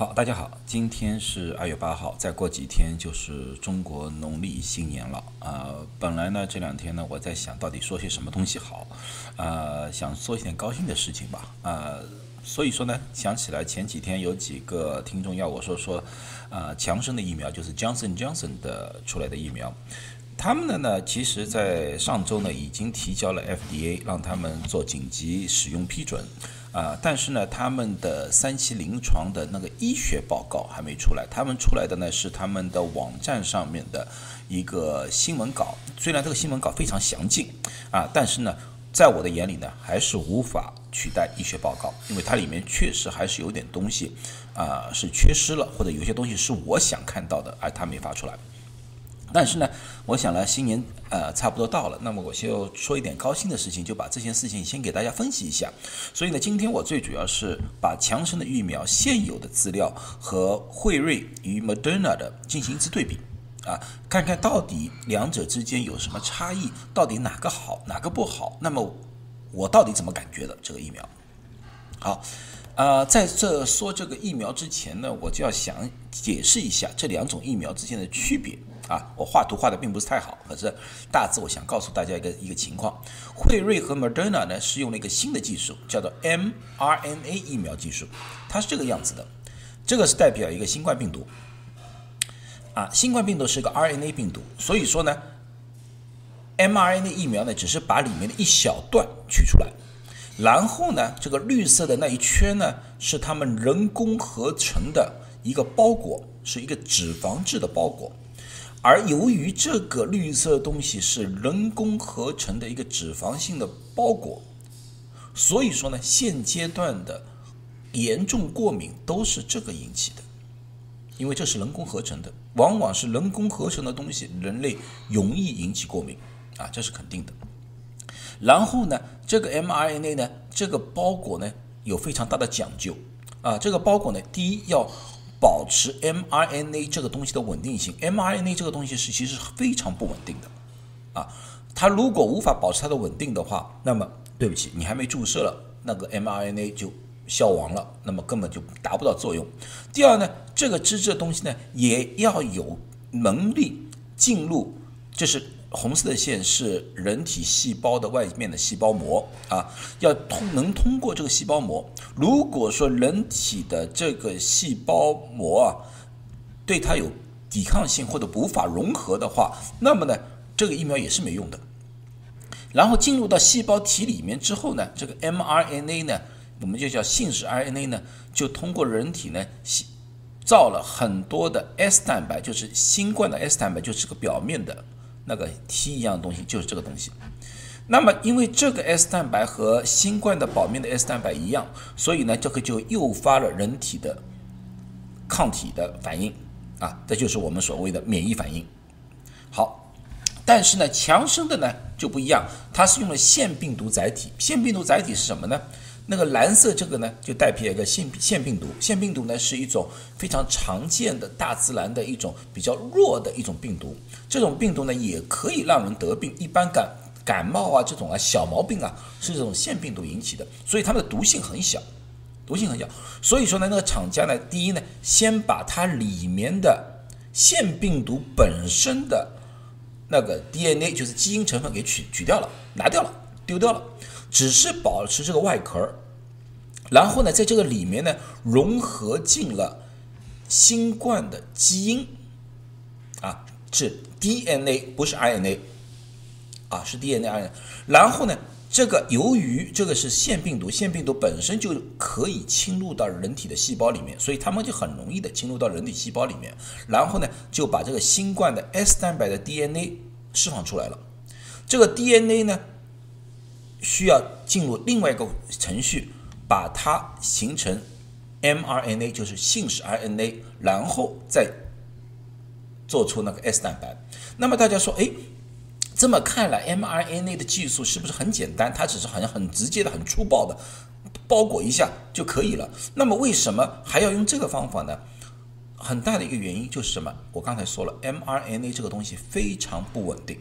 好，大家好，今天是二月八号，再过几天就是中国农历新年了。呃，本来呢这两天呢我在想到底说些什么东西好，呃，想说一点高兴的事情吧。呃，所以说呢想起来前几天有几个听众要我说说，呃，强生的疫苗就是 Johnson Johnson 的出来的疫苗，他们的呢其实在上周呢已经提交了 FDA，让他们做紧急使用批准。啊，但是呢，他们的三期临床的那个医学报告还没出来，他们出来的呢是他们的网站上面的一个新闻稿，虽然这个新闻稿非常详尽啊，但是呢，在我的眼里呢，还是无法取代医学报告，因为它里面确实还是有点东西啊是缺失了，或者有些东西是我想看到的，而他没发出来。但是呢，我想呢，新年呃差不多到了，那么我就说一点高兴的事情，就把这件事情先给大家分析一下。所以呢，今天我最主要是把强生的疫苗现有的资料和辉瑞与 Moderna 的进行一次对比，啊，看看到底两者之间有什么差异，到底哪个好，哪个不好。那么我到底怎么感觉的这个疫苗？好，呃，在这说这个疫苗之前呢，我就要想解释一下这两种疫苗之间的区别。啊，我画图画的并不是太好，可是大致我想告诉大家一个一个情况。辉瑞和 Moderna 呢是用了一个新的技术，叫做 mRNA 疫苗技术，它是这个样子的。这个是代表一个新冠病毒。啊，新冠病毒是个 RNA 病毒，所以说呢，mRNA 疫苗呢只是把里面的一小段取出来，然后呢，这个绿色的那一圈呢是他们人工合成的一个包裹，是一个脂肪质的包裹。而由于这个绿色东西是人工合成的一个脂肪性的包裹，所以说呢，现阶段的严重过敏都是这个引起的，因为这是人工合成的，往往是人工合成的东西，人类容易引起过敏啊，这是肯定的。然后呢，这个 mRNA 呢，这个包裹呢有非常大的讲究啊，这个包裹呢，第一要。保持 mRNA 这个东西的稳定性，mRNA 这个东西是其实非常不稳定的，啊，它如果无法保持它的稳定的话，那么对不起，你还没注射了，那个 mRNA 就消亡了，那么根本就达不到作用。第二呢，这个脂质的东西呢，也要有能力进入，就是。红色的线是人体细胞的外面的细胞膜啊，要通能通过这个细胞膜。如果说人体的这个细胞膜啊，对它有抵抗性或者无法融合的话，那么呢，这个疫苗也是没用的。然后进入到细胞体里面之后呢，这个 mRNA 呢，我们就叫信使 RNA 呢，就通过人体呢，造了很多的 S 蛋白，就是新冠的 S 蛋白，就是个表面的。那个 T 一样的东西就是这个东西，那么因为这个 S 蛋白和新冠的表面的 S 蛋白一样，所以呢这个就诱发了人体的抗体的反应啊，这就是我们所谓的免疫反应。好，但是呢强生的呢就不一样，它是用了腺病毒载体，腺病毒载体是什么呢？那个蓝色这个呢，就代表一个腺腺病毒。腺病毒呢是一种非常常见的大自然的一种比较弱的一种病毒。这种病毒呢也可以让人得病，一般感感冒啊这种啊小毛病啊是这种腺病毒引起的，所以它们的毒性很小，毒性很小。所以说呢，那个厂家呢，第一呢，先把它里面的腺病毒本身的那个 DNA，就是基因成分给取取掉了，拿掉了，丢掉了。只是保持这个外壳，然后呢，在这个里面呢，融合进了新冠的基因，啊，是 DNA 不是 RNA，啊是 DNA RNA，然后呢，这个由于这个是腺病毒，腺病毒本身就可以侵入到人体的细胞里面，所以它们就很容易的侵入到人体细胞里面，然后呢，就把这个新冠的 S 蛋白的 DNA 释放出来了，这个 DNA 呢。需要进入另外一个程序，把它形成 mRNA，就是信使 RNA，然后再做出那个 S 蛋白。那么大家说，哎，这么看来，mRNA 的技术是不是很简单？它只是好像很直接的、很粗暴的包裹一下就可以了。那么为什么还要用这个方法呢？很大的一个原因就是什么？我刚才说了，mRNA 这个东西非常不稳定。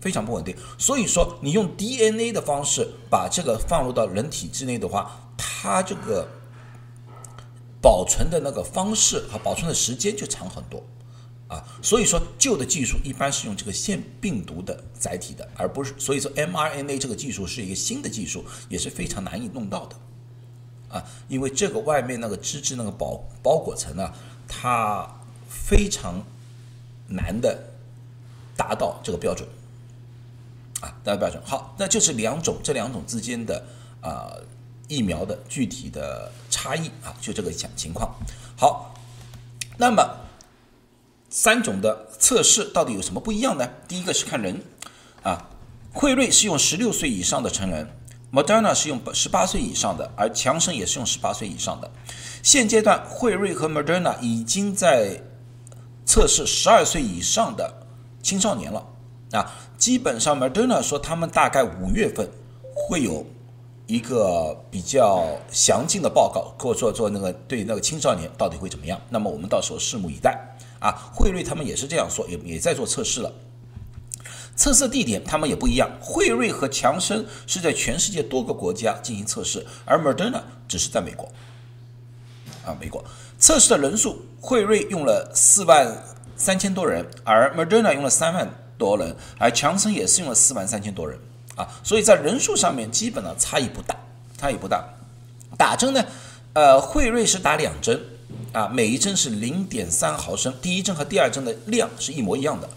非常不稳定，所以说你用 DNA 的方式把这个放入到人体之内的话，它这个保存的那个方式和保存的时间就长很多。啊，所以说旧的技术一般是用这个腺病毒的载体的，而不是所以说 mRNA 这个技术是一个新的技术，也是非常难以弄到的。啊，因为这个外面那个脂质那个包包裹层啊，它非常难的达到这个标准。啊，达到标准。好，那就是两种这两种之间的啊疫苗的具体的差异啊，就这个情情况。好，那么。三种的测试到底有什么不一样呢？第一个是看人，啊，辉瑞是用十六岁以上的成人，Moderna 是用十八岁以上的，而强生也是用十八岁以上的。现阶段，辉瑞和 Moderna 已经在测试十二岁以上的青少年了，啊，基本上 Moderna 说他们大概五月份会有一个比较详尽的报告，或者说做那个对那个青少年到底会怎么样。那么我们到时候拭目以待。啊，辉瑞他们也是这样说，也也在做测试了。测试地点他们也不一样，辉瑞和强生是在全世界多个国家进行测试，而 Moderna 只是在美国。啊，美国测试的人数，辉瑞用了四万三千多人，而 Moderna 用了三万多人，而强生也是用了四万三千多人。啊，所以在人数上面基本上差异不大，差异不大。打针呢，呃，辉瑞是打两针。啊，每一针是零点三毫升，第一针和第二针的量是一模一样的。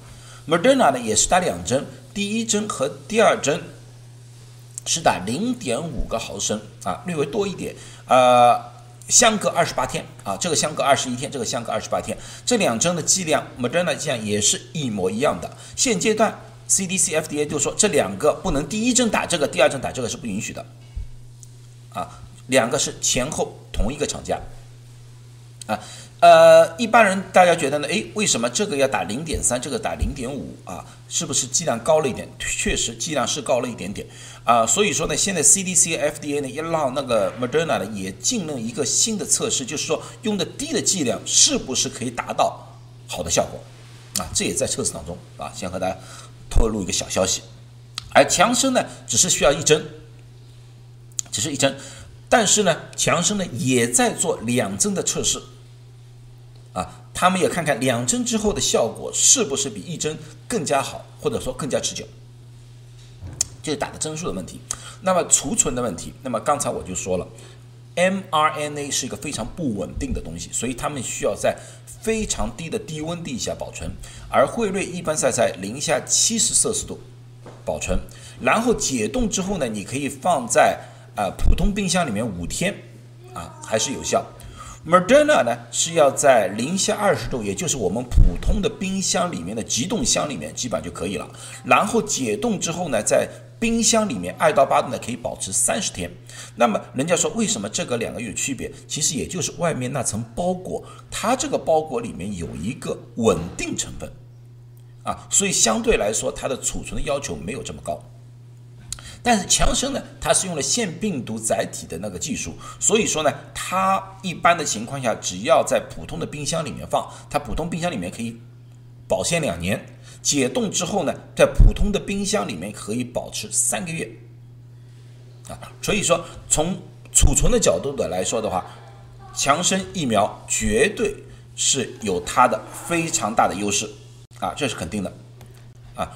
Moderna 呢也是打两针，第一针和第二针是打零点五个毫升，啊，略微多一点，呃，相隔二十八天，啊，这个相隔二十一天，这个相隔二十八天，这两针的剂量，Moderna 剂量也是一模一样的。现阶段 CDC、FDA 就说这两个不能第一针打这个，第二针打这个是不允许的，啊，两个是前后同一个厂家。啊，呃，一般人大家觉得呢？诶，为什么这个要打零点三，这个打零点五啊？是不是剂量高了一点？确实剂量是高了一点点啊。所以说呢，现在 CDC、FDA 呢，也让那个 Moderna 呢也进了一个新的测试，就是说用的低的剂量是不是可以达到好的效果啊？这也在测试当中啊。先和大家透露一个小消息，而强生呢，只是需要一针，只是一针，但是呢，强生呢也在做两针的测试。啊，他们也看看两针之后的效果是不是比一针更加好，或者说更加持久，就是打的针数的问题。那么储存的问题，那么刚才我就说了，mRNA 是一个非常不稳定的东西，所以他们需要在非常低的低温地下保存，而辉瑞一般在在零下七十摄氏度保存，然后解冻之后呢，你可以放在啊普通冰箱里面五天，啊还是有效。Moderna 呢是要在零下二十度，也就是我们普通的冰箱里面的急冻箱里面基本上就可以了。然后解冻之后呢，在冰箱里面二到八度呢可以保持三十天。那么人家说为什么这个两个有区别？其实也就是外面那层包裹，它这个包裹里面有一个稳定成分啊，所以相对来说它的储存的要求没有这么高。但是强生呢，它是用了腺病毒载体的那个技术，所以说呢，它一般的情况下，只要在普通的冰箱里面放，它普通冰箱里面可以保鲜两年，解冻之后呢，在普通的冰箱里面可以保持三个月，啊，所以说从储存的角度的来说的话，强生疫苗绝对是有它的非常大的优势，啊，这是肯定的，啊。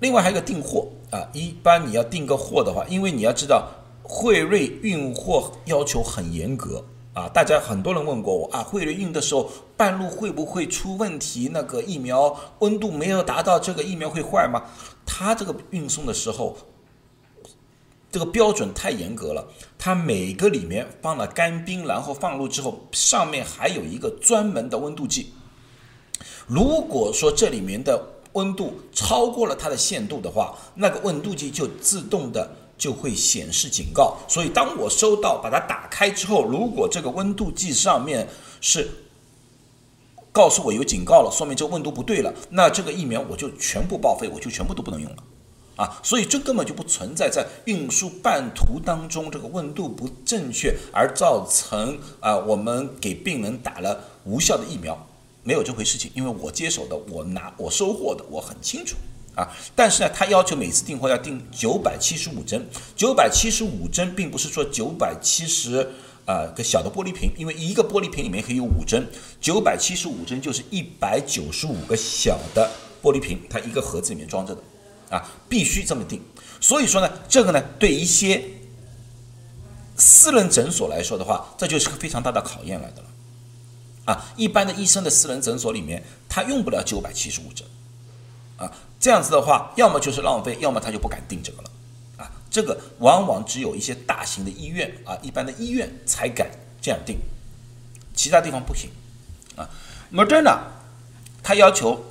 另外还有一个订货。啊，一般你要订个货的话，因为你要知道惠瑞运货要求很严格啊。大家很多人问过我啊，惠瑞运的时候半路会不会出问题？那个疫苗温度没有达到，这个疫苗会坏吗？它这个运送的时候，这个标准太严格了。它每个里面放了干冰，然后放入之后，上面还有一个专门的温度计。如果说这里面的温度超过了它的限度的话，那个温度计就自动的就会显示警告。所以当我收到把它打开之后，如果这个温度计上面是告诉我有警告了，说明这温度不对了，那这个疫苗我就全部报废，我就全部都不能用了啊！所以这根本就不存在在运输半途当中这个温度不正确而造成啊我们给病人打了无效的疫苗。没有这回事情，因为我接手的，我拿我收货的，我很清楚啊。但是呢，他要求每次订货要订九百七十五针，九百七十五针并不是说九百七十啊个小的玻璃瓶，因为一个玻璃瓶里面可以有五针，九百七十五针就是一百九十五个小的玻璃瓶，它一个盒子里面装着的，啊，必须这么定。所以说呢，这个呢，对一些私人诊所来说的话，这就是个非常大的考验来的了。啊，一般的医生的私人诊所里面，他用不了九百七十五针，啊，这样子的话，要么就是浪费，要么他就不敢定这个了。啊，这个往往只有一些大型的医院啊，一般的医院才敢这样定，其他地方不行。啊，Moderna，他要求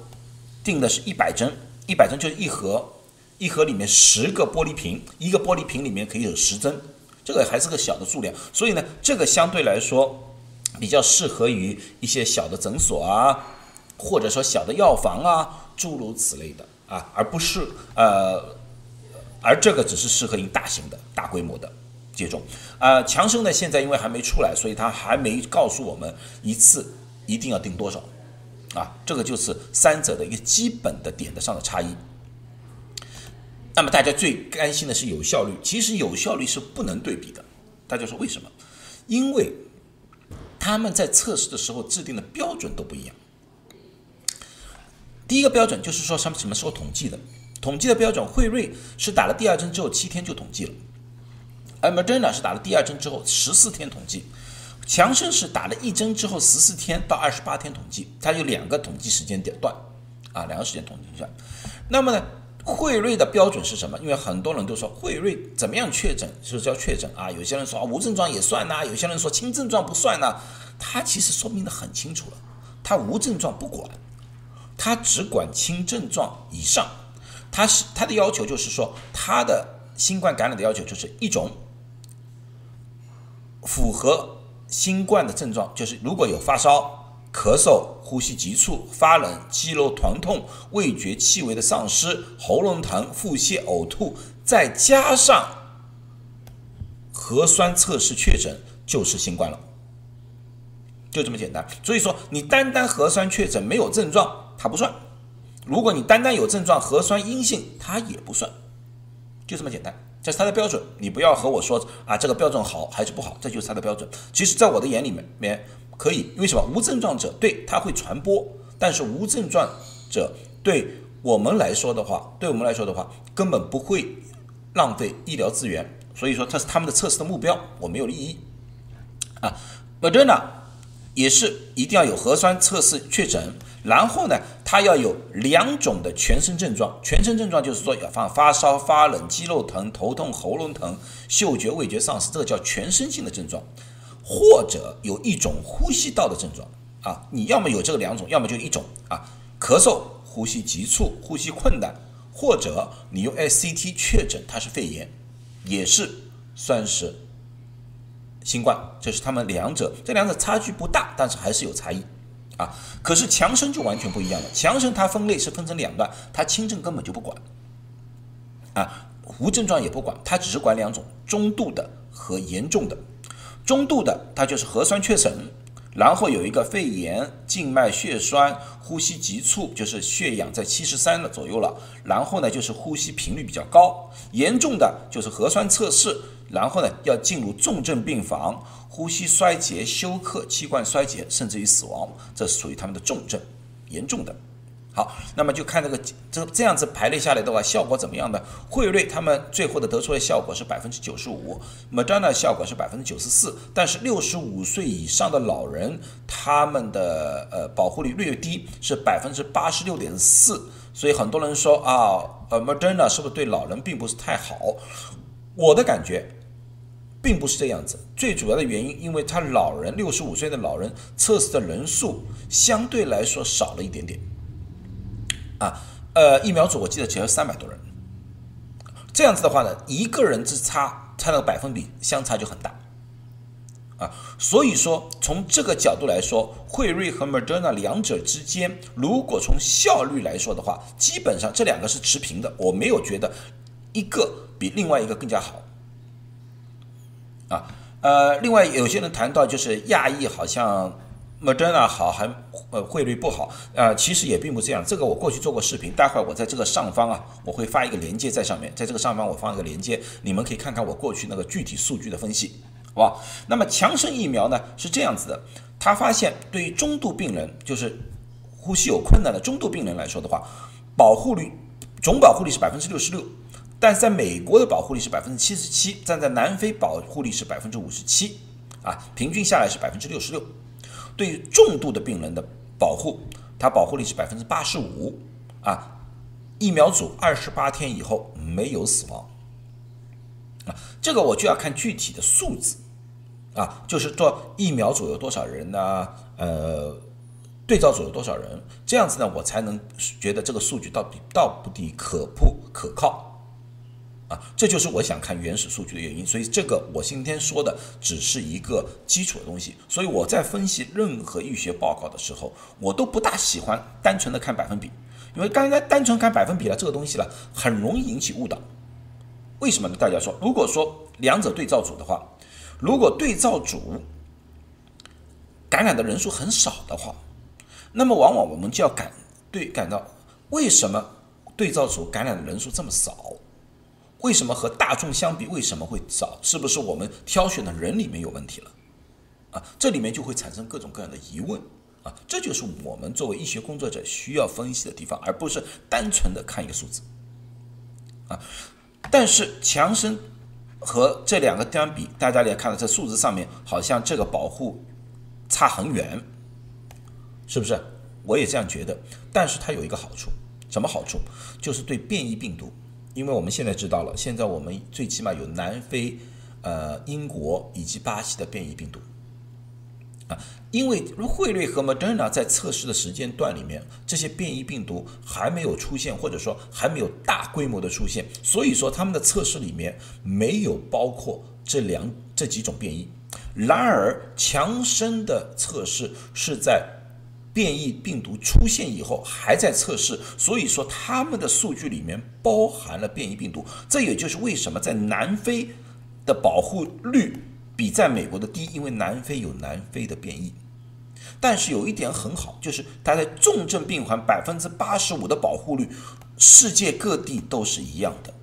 定的是一百针，一百针就是一盒。一盒里面十个玻璃瓶，一个玻璃瓶里面可以有十针，这个还是个小的数量，所以呢，这个相对来说比较适合于一些小的诊所啊，或者说小的药房啊，诸如此类的啊，而不是呃，而这个只是适合于大型的、大规模的接种。啊，强生呢现在因为还没出来，所以他还没告诉我们一次一定要定多少啊，这个就是三者的一个基本的点的上的差异。那么大家最担心的是有效率，其实有效率是不能对比的。大家说为什么？因为他们在测试的时候制定的标准都不一样。第一个标准就是说什么什么时候统计的？统计的标准，惠瑞是打了第二针之后七天就统计了，而 Moderna 是打了第二针之后十四天统计，强生是打了一针之后十四天到二十八天统计，它有两个统计时间点段，啊，两个时间统计段。那么呢？惠瑞的标准是什么？因为很多人都说惠瑞怎么样确诊是叫确诊啊？有些人说无症状也算呐，有些人说轻症状不算呐。他其实说明的很清楚了，他无症状不管，他只管轻症状以上。他是他的要求就是说，他的新冠感染的要求就是一种符合新冠的症状，就是如果有发烧。咳嗽、呼吸急促、发冷、肌肉疼痛、味觉、气味的丧失、喉咙疼、腹泻、呕吐，再加上核酸测试确诊，就是新冠了，就这么简单。所以说，你单单核酸确诊没有症状，它不算；如果你单单有症状，核酸阴性，它也不算，就这么简单。这是它的标准，你不要和我说啊，这个标准好还是不好？这就是它的标准。其实，在我的眼里面面。可以，为什么无症状者对它会传播，但是无症状者对我们来说的话，对我们来说的话，根本不会浪费医疗资源。所以说，这是他们的测试的目标，我没有利益啊。Moderna 也是一定要有核酸测试确诊，然后呢，它要有两种的全身症状，全身症状就是说要发发烧、发冷、肌肉疼、头痛、喉咙疼、嗅觉味觉丧失，这个叫全身性的症状。或者有一种呼吸道的症状。啊，你要么有这个两种，要么就一种。啊，咳嗽、呼吸急促、呼吸困难，或者你用 SCT 确诊它是肺炎，也是算是新冠，这是他们两者，这两者差距不大，但是还是有差异。啊。可是强生就完全不一样了，强生它分类是分成两段，它轻症根本就不管。啊，无症状也不管，它只是管两种，中度的和严重的。中度的，它就是核酸确诊，然后有一个肺炎、静脉血栓、呼吸急促，就是血氧在七十三的左右了，然后呢就是呼吸频率比较高。严重的就是核酸测试，然后呢要进入重症病房，呼吸衰竭、休克、器官衰竭，甚至于死亡，这是属于他们的重症，严重的。好，那么就看这个这这样子排列下来的话，效果怎么样呢？惠瑞他们最后的得出的效果是百分之九十五，Moderna 效果是百分之九十四，但是六十五岁以上的老人，他们的呃保护率略低，是百分之八十六点四。所以很多人说啊，呃，Moderna 是不是对老人并不是太好？我的感觉并不是这样子，最主要的原因，因为他老人六十五岁的老人测试的人数相对来说少了一点点。啊，呃，疫苗组我记得只有三百多人，这样子的话呢，一个人之差，它那个百分比相差就很大，啊，所以说从这个角度来说，惠瑞和 Moderna 两者之间，如果从效率来说的话，基本上这两个是持平的，我没有觉得一个比另外一个更加好，啊，呃，另外有些人谈到就是亚裔好像。Moderna 好还呃汇率不好啊，其实也并不这样。这个我过去做过视频，待会儿我在这个上方啊，我会发一个链接在上面，在这个上方我放一个链接，你们可以看看我过去那个具体数据的分析好吧？那么强生疫苗呢是这样子的，他发现对于中度病人，就是呼吸有困难的中度病人来说的话，保护率总保护率是百分之六十六，但在美国的保护率是百分之七十七，站在南非保护率是百分之五十七，啊，平均下来是百分之六十六。对于重度的病人的保护，它保护率是百分之八十五，啊，疫苗组二十八天以后没有死亡，啊，这个我就要看具体的数字，啊，就是做疫苗组有多少人呢？呃，对照组有多少人？这样子呢，我才能觉得这个数据到底到底可不可靠。啊，这就是我想看原始数据的原因，所以这个我今天说的只是一个基础的东西，所以我在分析任何医学报告的时候，我都不大喜欢单纯的看百分比，因为刚才单纯看百分比了，这个东西呢，很容易引起误导。为什么呢？大家说，如果说两者对照组的话，如果对照组感染的人数很少的话，那么往往我们就要感对感到为什么对照组感染的人数这么少？为什么和大众相比为什么会少？是不是我们挑选的人里面有问题了？啊，这里面就会产生各种各样的疑问啊，这就是我们作为医学工作者需要分析的地方，而不是单纯的看一个数字啊。但是强生和这两个相比，大家也看到这数字上面好像这个保护差很远，是不是？我也这样觉得。但是它有一个好处，什么好处？就是对变异病毒。因为我们现在知道了，现在我们最起码有南非、呃英国以及巴西的变异病毒啊。因为惠瑞和 Moderna 在测试的时间段里面，这些变异病毒还没有出现，或者说还没有大规模的出现，所以说他们的测试里面没有包括这两这几种变异。然而强生的测试是在。变异病毒出现以后还在测试，所以说他们的数据里面包含了变异病毒，这也就是为什么在南非的保护率比在美国的低，因为南非有南非的变异。但是有一点很好，就是它在重症病患百分之八十五的保护率，世界各地都是一样的，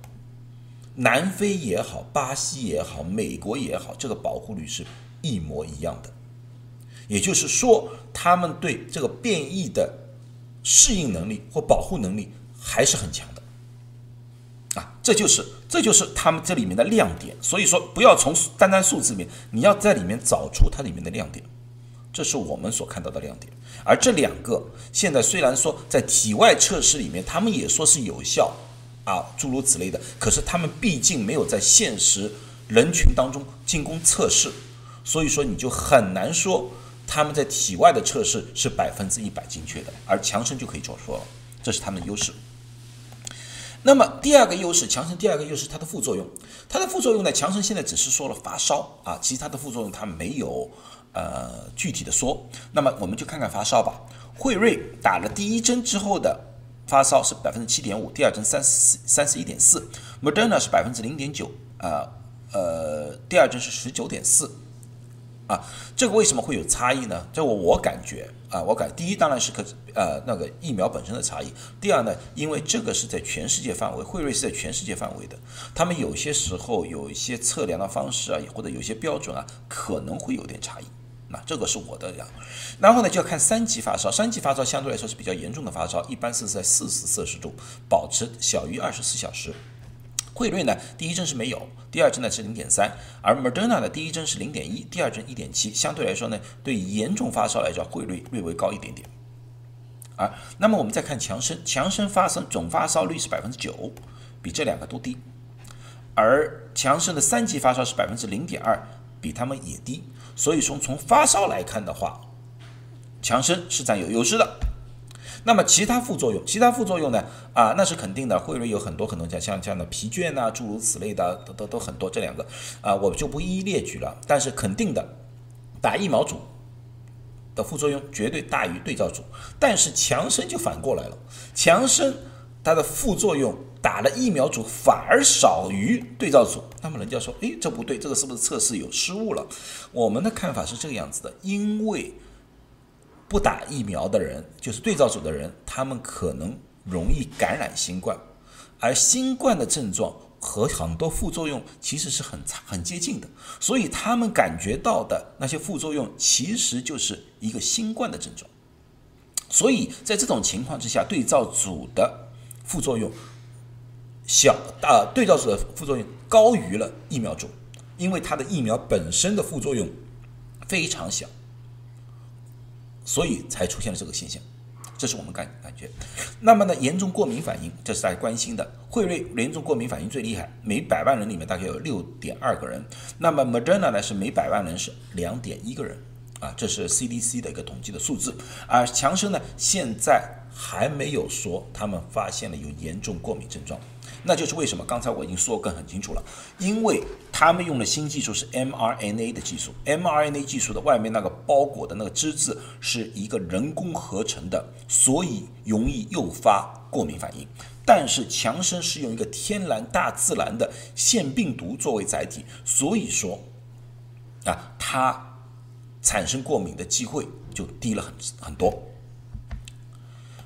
南非也好，巴西也好，美国也好，这个保护率是一模一样的。也就是说，他们对这个变异的适应能力或保护能力还是很强的，啊，这就是这就是他们这里面的亮点。所以说，不要从单单数字里面，你要在里面找出它里面的亮点，这是我们所看到的亮点。而这两个现在虽然说在体外测试里面，他们也说是有效啊，诸如此类的，可是他们毕竟没有在现实人群当中进行测试，所以说你就很难说。他们在体外的测试是百分之一百精确的，而强生就可以这么说了，这是他们的优势。那么第二个优势，强生第二个优势它的副作用，它的副作用呢？强生现在只是说了发烧啊，其他的副作用它没有呃具体的说。那么我们就看看发烧吧。惠瑞打了第一针之后的发烧是百分之七点五，第二针三十三十一点四，Moderna 是百分之零点九啊，呃，第二针是十九点四。啊，这个为什么会有差异呢？这我我感觉啊，我感第一当然是可呃那个疫苗本身的差异。第二呢，因为这个是在全世界范围，惠瑞是在全世界范围的，他们有些时候有一些测量的方式啊，或者有些标准啊，可能会有点差异。那这个是我的呀。然后呢，就要看三级发烧，三级发烧相对来说是比较严重的发烧，一般是在四十摄氏度，保持小于二十四小时。汇瑞呢，第一针是没有，第二针呢是零点三，而 Moderna 的第一针是零点一，第二针一点七，相对来说呢，对严重发烧来说，汇率略微高一点点。啊，那么我们再看强生，强生发生总发烧率是百分之九，比这两个都低，而强生的三级发烧是百分之零点二，比他们也低，所以说从发烧来看的话，强生是占有优势的。那么其他副作用，其他副作用呢？啊，那是肯定的。惠瑞有很多很多像像这样的疲倦呐，诸如此类的，都都都很多。这两个啊，我就不一一列举了。但是肯定的，打疫苗组的副作用绝对大于对照组。但是强生就反过来了，强生它的副作用打了疫苗组反而少于对照组。那么人家说，诶，这不对，这个是不是测试有失误了？我们的看法是这个样子的，因为。不打疫苗的人，就是对照组的人，他们可能容易感染新冠，而新冠的症状和很多副作用其实是很很接近的，所以他们感觉到的那些副作用其实就是一个新冠的症状。所以在这种情况之下，对照组的副作用小大，对照组的副作用高于了疫苗组，因为它的疫苗本身的副作用非常小，所以才出现了这个现象。这是我们感感觉。那么呢，严重过敏反应，这是大家关心的。辉瑞严重过敏反应最厉害，每百万人里面大概有六点二个人。那么 Moderna 呢，是每百万人是两点一个人。啊，这是 CDC 的一个统计的数字，而强生呢，现在还没有说他们发现了有严重过敏症状，那就是为什么？刚才我已经说更很清楚了，因为他们用的新技术是 mRNA 的技术，mRNA 技术的外面那个包裹的那个脂质是一个人工合成的，所以容易诱发过敏反应。但是强生是用一个天然大自然的腺病毒作为载体，所以说啊，它。产生过敏的机会就低了很很多。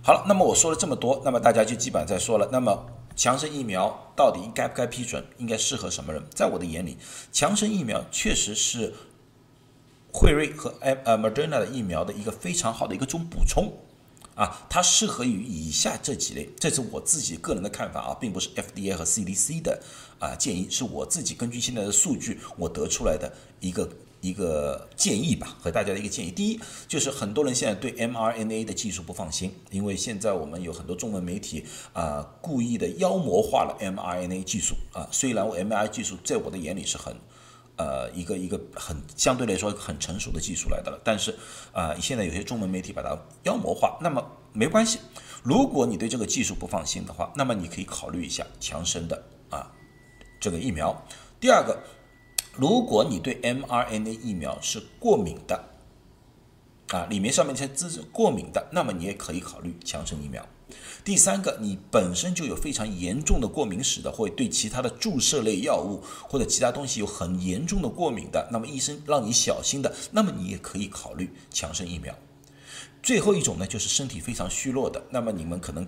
好了，那么我说了这么多，那么大家就基本上在说了。那么强生疫苗到底应该不该批准？应该适合什么人？在我的眼里，强生疫苗确实是辉瑞和呃呃 Moderna 的疫苗的一个非常好的一个种补充啊，它适合于以下这几类。这是我自己个人的看法啊，并不是 FDA 和 CDC 的啊建议，是我自己根据现在的数据我得出来的一个。一个建议吧，和大家的一个建议。第一，就是很多人现在对 mRNA 的技术不放心，因为现在我们有很多中文媒体啊，故意的妖魔化了 mRNA 技术啊。虽然我 mRNA 技术在我的眼里是很，呃，一个一个很相对来说很成熟的技术来的了，但是啊，现在有些中文媒体把它妖魔化，那么没关系。如果你对这个技术不放心的话，那么你可以考虑一下强生的啊这个疫苗。第二个。如果你对 mRNA 疫苗是过敏的，啊，里面上面这些字是过敏的，那么你也可以考虑强生疫苗。第三个，你本身就有非常严重的过敏史的，或者对其他的注射类药物或者其他东西有很严重的过敏的，那么医生让你小心的，那么你也可以考虑强生疫苗。最后一种呢，就是身体非常虚弱的，那么你们可能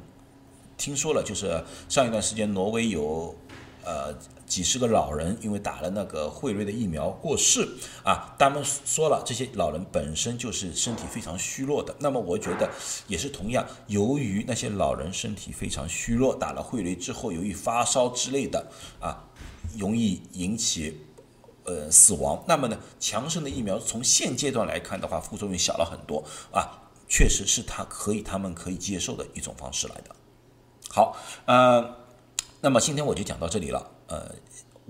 听说了，就是上一段时间挪威有。呃，几十个老人因为打了那个辉瑞的疫苗过世啊，他们说了，这些老人本身就是身体非常虚弱的。那么我觉得也是同样，由于那些老人身体非常虚弱，打了辉瑞之后，由于发烧之类的啊，容易引起呃死亡。那么呢，强生的疫苗从现阶段来看的话，副作用小了很多啊，确实是他可以他们可以接受的一种方式来的。好，呃。那么今天我就讲到这里了，呃，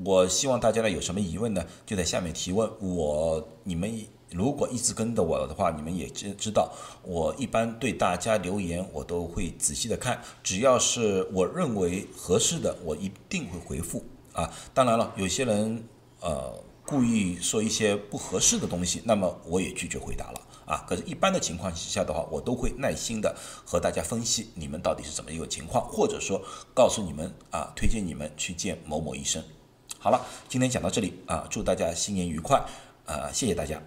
我希望大家呢有什么疑问呢，就在下面提问。我你们如果一直跟着我的话，你们也知知道，我一般对大家留言我都会仔细的看，只要是我认为合适的，我一定会回复啊。当然了，有些人呃故意说一些不合适的东西，那么我也拒绝回答了。啊，可是，一般的情况之下的话，我都会耐心的和大家分析你们到底是怎么一个情况，或者说告诉你们啊，推荐你们去见某某医生。好了，今天讲到这里啊，祝大家新年愉快啊，谢谢大家。